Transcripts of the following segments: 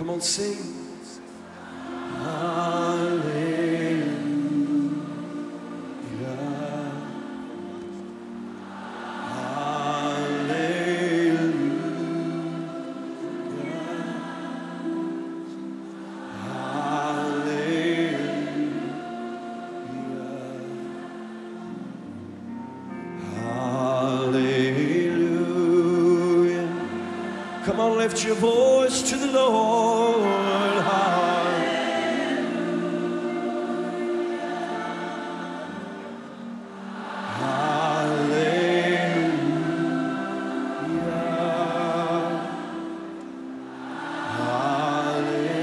Come on, sing. Lift your voice to the Lord. Hallelujah. Hallelujah.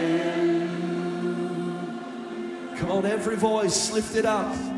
Come on, every voice, lift it up.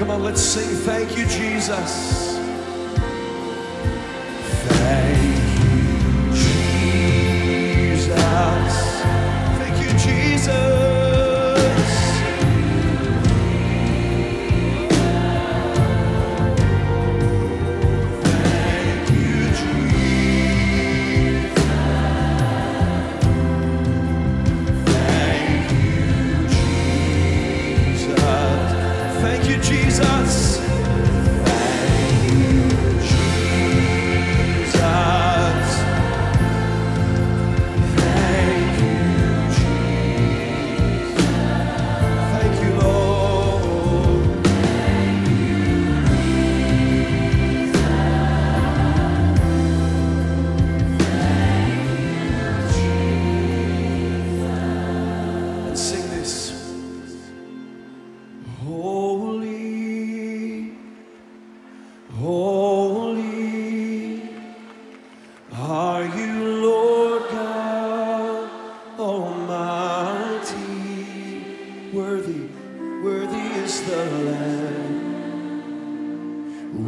Come on, let's sing. Thank you, Jesus. Thank you, Jesus. Thank you, Jesus.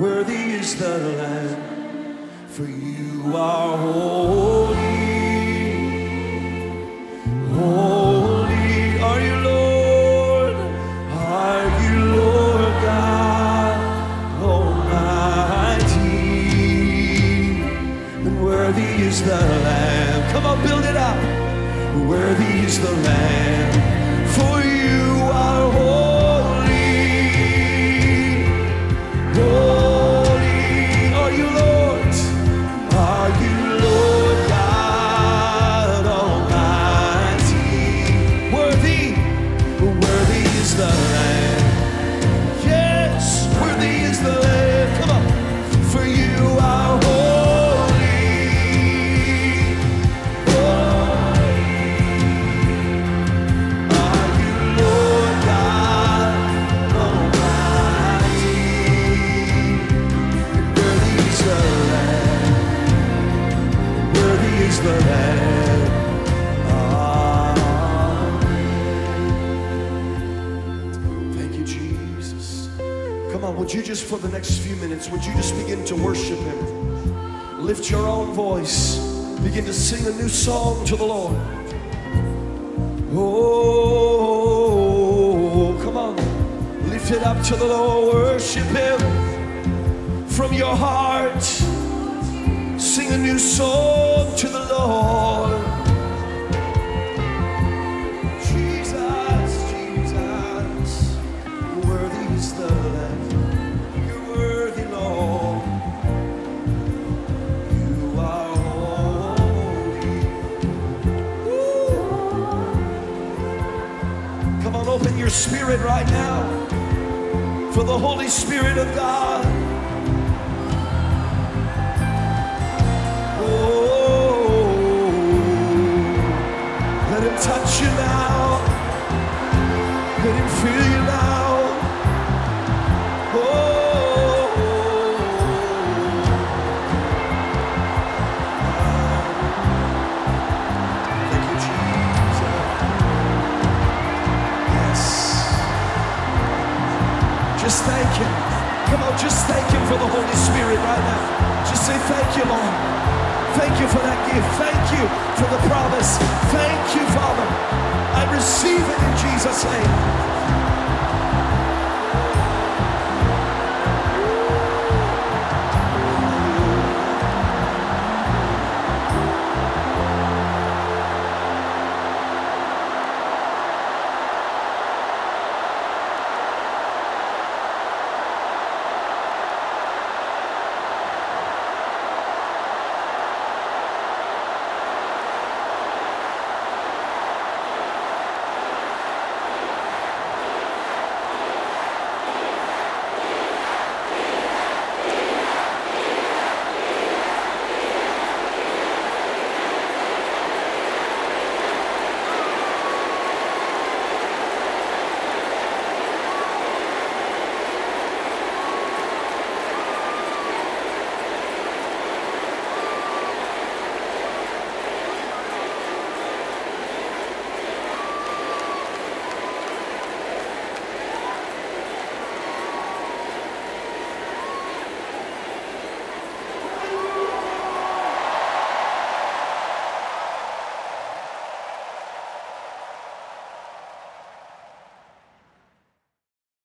Worthy is the Lamb. For you are holy. Holy are you, Lord. Are you, Lord God Almighty? And worthy is the Lamb. Come on, build it up. Worthy is the Lamb. Would you just for the next few minutes, would you just begin to worship Him? Lift your own voice. Begin to sing a new song to the Lord. Oh, come on. Lift it up to the Lord. Worship Him from your heart. Sing a new song spirit right now for the Holy Spirit of God. Just thank Him. Come on, just thank Him for the Holy Spirit right now. Just say, Thank you, Lord. Thank you for that gift. Thank you for the promise. Thank you, Father. I receive it in Jesus' name.